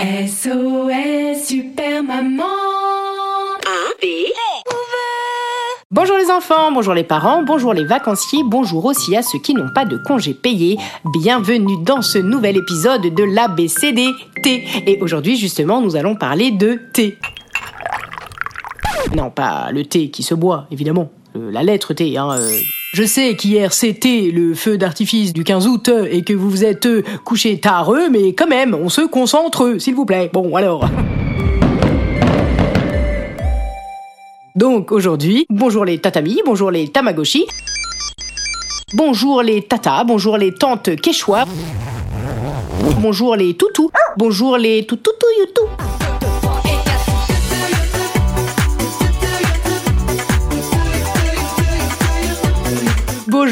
SOS Super Maman Bonjour les enfants, bonjour les parents, bonjour les vacanciers, bonjour aussi à ceux qui n'ont pas de congés payés. Bienvenue dans ce nouvel épisode de l'ABCD T. Et aujourd'hui justement nous allons parler de thé. Non, pas le thé qui se boit, évidemment. Euh, la lettre T, hein. euh. Je sais qu'hier c'était le feu d'artifice du 15 août et que vous vous êtes couché tard, euh, mais quand même, on se concentre, s'il vous plaît. Bon, alors. Donc aujourd'hui, bonjour les tatamis, bonjour les tamagotchi, bonjour les tatas, bonjour les tantes quechua, bonjour les toutous, bonjour les toutoutouyoutou.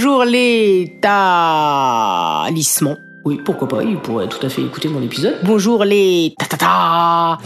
Bonjour les talismans. Oui, pourquoi pas, il pourrait tout à fait écouter mon épisode. Bonjour les tatata.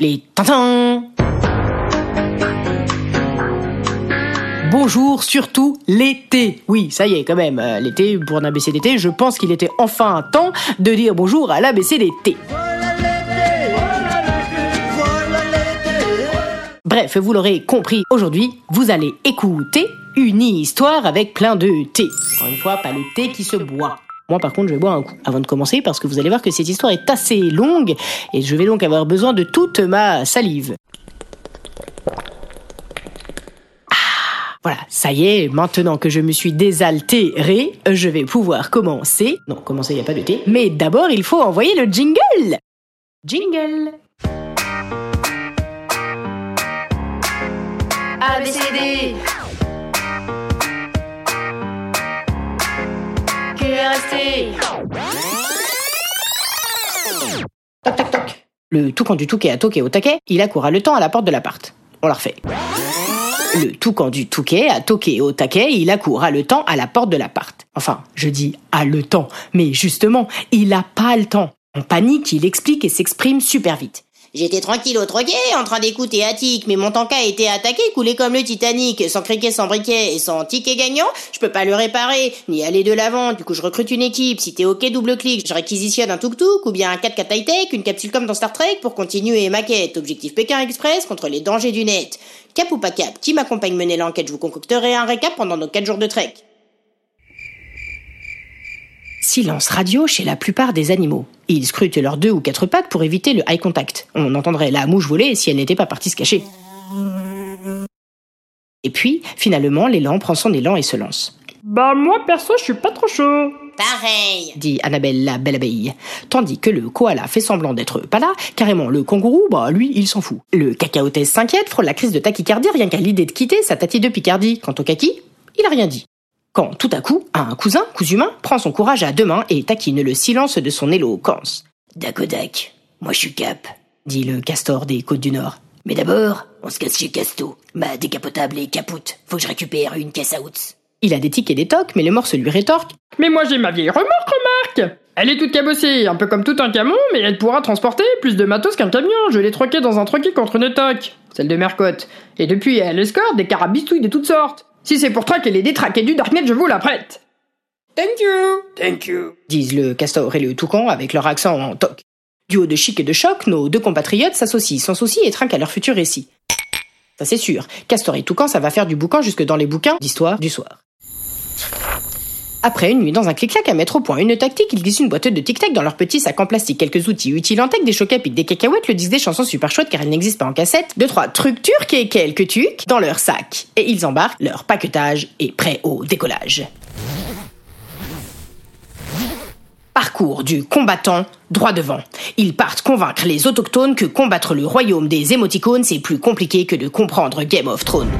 Les tintins. Bonjour surtout l'été. Oui, ça y est quand même, euh, l'été pour un ABCDT, je pense qu'il était enfin temps de dire bonjour à l'ABCDT. Bref, vous l'aurez compris, aujourd'hui, vous allez écouter une histoire avec plein de thé. Encore une fois, pas le thé qui se boit. Moi, par contre, je vais boire un coup avant de commencer parce que vous allez voir que cette histoire est assez longue et je vais donc avoir besoin de toute ma salive. Ah, Voilà, ça y est, maintenant que je me suis désaltéré, je vais pouvoir commencer. Non, commencer, il n'y a pas de thé. Mais d'abord, il faut envoyer le jingle. Jingle. ABCD. QRST. Toc. Le toucan du touquet a toqué au taquet, il accourt à le temps à la porte de l'appart. On la refait. Le toucan du touquet a toqué au taquet, il accourt à le temps à la porte de l'appart. Enfin, je dis à le temps, mais justement, il a pas le temps. En panique, il explique et s'exprime super vite. J'étais tranquille au troquet, en train d'écouter Attic, mais mon tanka a été attaqué, coulé comme le Titanic, sans criquet, sans briquet et sans ticket gagnant. Je peux pas le réparer, ni aller de l'avant. Du coup, je recrute une équipe. Si t'es ok, double clic. Je réquisitionne un tuk-tuk ou bien un 4x4 high-tech, une capsule comme dans Star Trek pour continuer ma quête. Objectif Pékin Express contre les dangers du net. Cap ou pas cap, qui m'accompagne mener l'enquête? Je vous concocterai un récap pendant nos 4 jours de trek. Silence radio chez la plupart des animaux. Ils scrutent leurs deux ou quatre pattes pour éviter le eye contact. On entendrait la mouche voler si elle n'était pas partie se cacher. Et puis, finalement, l'élan prend son élan et se lance. Bah moi perso je suis pas trop chaud. Pareil. Dit Annabelle la belle abeille. Tandis que le koala fait semblant d'être pas là, carrément le kangourou, bah lui, il s'en fout. Le cacaotès s'inquiète, frôle la crise de tachycardie rien qu'à l'idée de quitter sa tati de Picardie. Quant au kaki, il a rien dit. Quand tout à coup, un cousin, cousumain, prend son courage à deux mains et taquine le silence de son éloquence. Dakodak, moi je suis cap. Dit le castor des côtes du Nord. Mais d'abord, on se casse chez Casto. Ma décapotable est capoute. Faut que je récupère une caisse à outs. Il a des tics et des tocs, mais le morse lui rétorque. Mais moi j'ai ma vieille remorque, remarque Elle est toute cabossée, un peu comme tout un camion, mais elle pourra transporter plus de matos qu'un camion. Je l'ai troquée dans un troquet contre une toque, celle de Mercotte. Et depuis, elle escorte des carabistouilles de toutes sortes. Si c'est pour traquer les détraqués du Darknet, je vous la prête. Thank you Thank you disent le castor et le toucan avec leur accent en toc. Duo de chic et de choc, nos deux compatriotes s'associent sans souci et trinquent à leur futur récit. Ça c'est sûr, castor et toucan ça va faire du boucan jusque dans les bouquins d'histoire du soir. Après une nuit dans un clic-clac à mettre au point une tactique, ils glissent une boîte de tic-tac dans leur petit sac en plastique, quelques outils utiles en tech, des chocs des cacahuètes, le disque des chansons super chouettes car elles n'existent pas en cassette, deux trois trucs turcs et quelques tucs dans leur sac. Et ils embarquent, leur paquetage est prêt au décollage. Parcours du combattant droit devant. Ils partent convaincre les autochtones que combattre le royaume des émoticônes c'est plus compliqué que de comprendre Game of Thrones.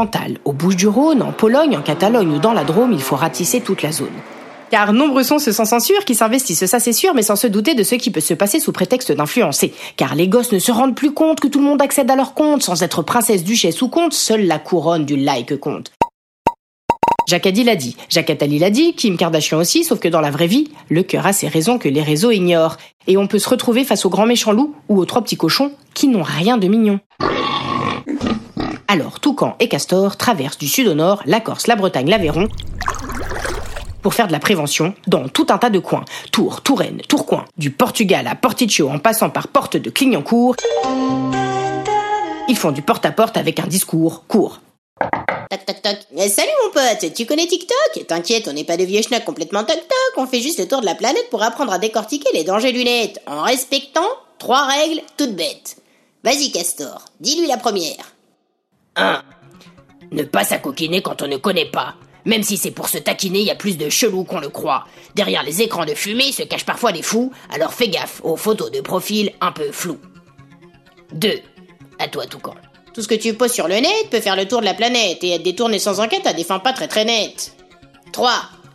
Cantal aux Bouches-du-Rhône, en Pologne, en Catalogne ou dans la Drôme, il faut ratisser toute la zone. Car nombreux sont ceux sans censure qui s'investissent, ça c'est sûr, mais sans se douter de ce qui peut se passer sous prétexte d'influencer. Car les gosses ne se rendent plus compte que tout le monde accède à leur compte, sans être princesse, duchesse ou comte, seule la couronne du like compte. Jacques l'a dit, Jacques Attali l'a dit, Kim Kardashian aussi, sauf que dans la vraie vie, le cœur a ses raisons que les réseaux ignorent. Et on peut se retrouver face aux grands méchants loups ou aux trois petits cochons qui n'ont rien de mignon. Alors, Toucan et Castor traversent du sud au nord la Corse, la Bretagne, l'Aveyron, pour faire de la prévention dans tout un tas de coins. Tours, Touraine, Tourcoing, du Portugal à Porticcio en passant par Porte de Clignancourt. Ils font du porte-à-porte avec un discours court. Toc toc toc. Eh, salut mon pote, tu connais TikTok? T'inquiète, on n'est pas de vieux schnack complètement toc toc, on fait juste le tour de la planète pour apprendre à décortiquer les dangers du net, en respectant trois règles toutes bêtes. Vas-y Castor, dis-lui la première. 1. Ne pas s'acoquiner quand on ne connaît pas. Même si c'est pour se taquiner, il y a plus de chelous qu'on le croit. Derrière les écrans de fumée se cachent parfois des fous, alors fais gaffe aux photos de profil un peu floues. 2. À toi, Toucan. Tout ce que tu poses sur le net peut faire le tour de la planète et être détourné sans enquête à des fins pas très très nettes. 3.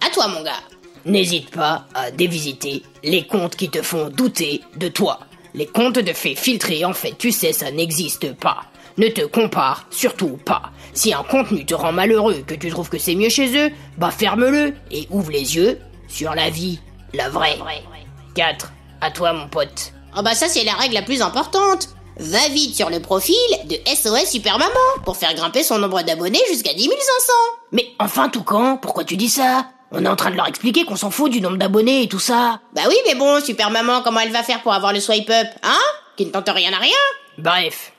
À toi mon gars. N'hésite pas à dévisiter les comptes qui te font douter de toi. Les comptes de faits filtrés, en fait, tu sais, ça n'existe pas. Ne te compare surtout pas. Si un contenu te rend malheureux, que tu trouves que c'est mieux chez eux, bah ferme-le et ouvre les yeux sur la vie, la vraie. 4. À toi, mon pote. Oh bah ça c'est la règle la plus importante. Va vite sur le profil de SOS Super Maman pour faire grimper son nombre d'abonnés jusqu'à 10 500. Mais enfin, Toucan, pourquoi tu dis ça? On est en train de leur expliquer qu'on s'en fout du nombre d'abonnés et tout ça. Bah oui mais bon, Super Maman, comment elle va faire pour avoir le swipe up Hein? Qui ne tente rien à rien? Bref.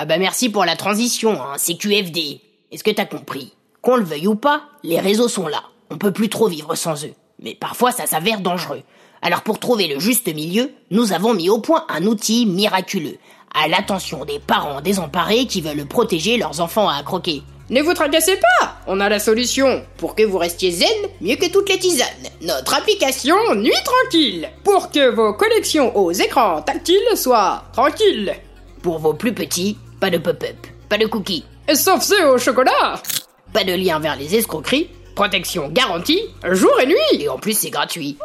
Ah bah merci pour la transition, hein, c'est QFD. Est-ce que t'as compris? Qu'on le veuille ou pas, les réseaux sont là. On peut plus trop vivre sans eux. Mais parfois ça s'avère dangereux. Alors pour trouver le juste milieu, nous avons mis au point un outil miraculeux, à l'attention des parents désemparés qui veulent protéger leurs enfants à croquer. Ne vous tracassez pas, on a la solution. Pour que vous restiez zen, mieux que toutes les tisanes. Notre application Nuit tranquille, pour que vos connexions aux écrans tactiles soient tranquilles. Pour vos plus petits, pas de pop-up, pas de cookies, Et sauf ceux au chocolat, pas de lien vers les escroqueries, protection garantie, jour et nuit. et en plus c'est gratuit.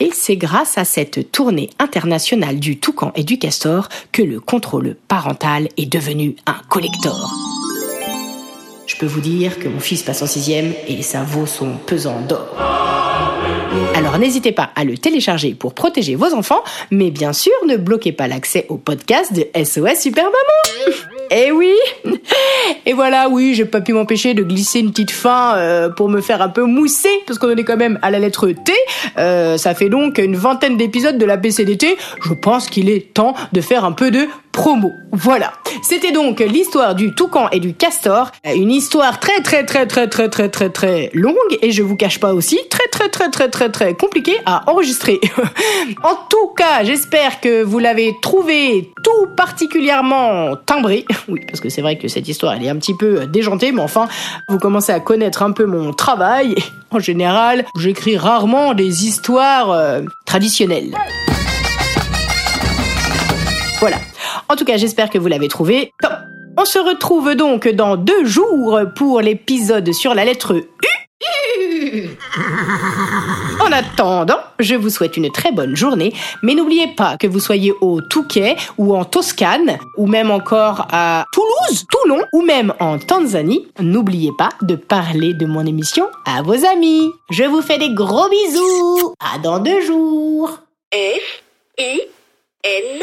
Et c'est grâce à cette tournée internationale du toucan et du castor que le contrôle parental est devenu un collector. Je peux vous dire que mon fils passe en sixième et ça vaut son pesant d'or. Alors n'hésitez pas à le télécharger pour protéger vos enfants, mais bien sûr ne bloquez pas l'accès au podcast de SOS Super Maman. Eh oui Et voilà, oui, j'ai pas pu m'empêcher de glisser une petite fin euh, pour me faire un peu mousser, parce qu'on en est quand même à la lettre T. Euh, ça fait donc une vingtaine d'épisodes de la BCDT. Je pense qu'il est temps de faire un peu de promo. Voilà. C'était donc l'histoire du toucan et du castor. Euh, Une histoire très très très très très très très très longue et je vous cache pas aussi très très très très très très compliquée à enregistrer. en tout cas, j'espère que vous l'avez trouvé tout particulièrement timbré. Oui, parce que c'est vrai que cette histoire elle est un petit peu déjantée, mais enfin, vous commencez à connaître un peu mon travail. En général, j'écris rarement des histoires euh, traditionnelles. Voilà. En tout cas, j'espère que vous l'avez trouvé. On se retrouve donc dans deux jours pour l'épisode sur la lettre U. En attendant, je vous souhaite une très bonne journée, mais n'oubliez pas que vous soyez au Touquet ou en Toscane, ou même encore à Toulouse, Toulon, ou même en Tanzanie, n'oubliez pas de parler de mon émission à vos amis. Je vous fais des gros bisous. À dans deux jours. F I N